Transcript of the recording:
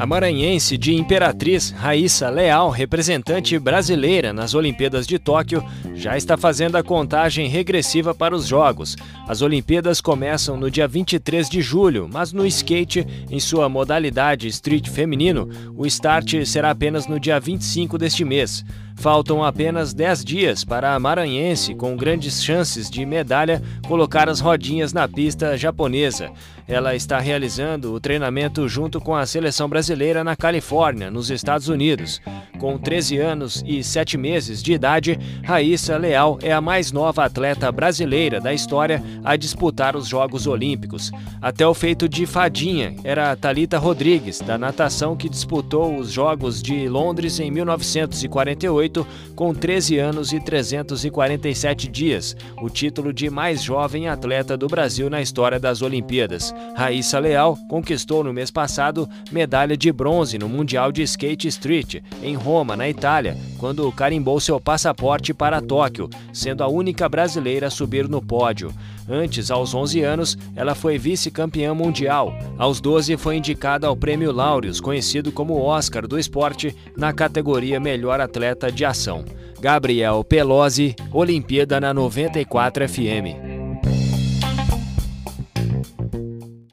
A maranhense de Imperatriz, Raíssa Leal, representante brasileira nas Olimpíadas de Tóquio, já está fazendo a contagem regressiva para os Jogos. As Olimpíadas começam no dia 23 de julho, mas no skate, em sua modalidade street feminino, o start será apenas no dia 25 deste mês. Faltam apenas 10 dias para a maranhense, com grandes chances de medalha, colocar as rodinhas na pista japonesa. Ela está realizando o treinamento junto com a seleção brasileira na Califórnia, nos Estados Unidos. Com 13 anos e 7 meses de idade, Raíssa Leal é a mais nova atleta brasileira da história a disputar os Jogos Olímpicos. Até o feito de fadinha era Talita Rodrigues, da natação que disputou os Jogos de Londres em 1948 com 13 anos e 347 dias, o título de mais jovem atleta do Brasil na história das Olimpíadas. Raíssa Leal conquistou no mês passado medalha de bronze no Mundial de Skate Street em Roma Roma, na Itália, quando carimbou seu passaporte para Tóquio, sendo a única brasileira a subir no pódio. Antes, aos 11 anos, ela foi vice-campeã mundial. Aos 12, foi indicada ao Prêmio Laureus, conhecido como Oscar do esporte, na categoria Melhor Atleta de Ação. Gabriel Pelosi, Olimpíada na 94 FM.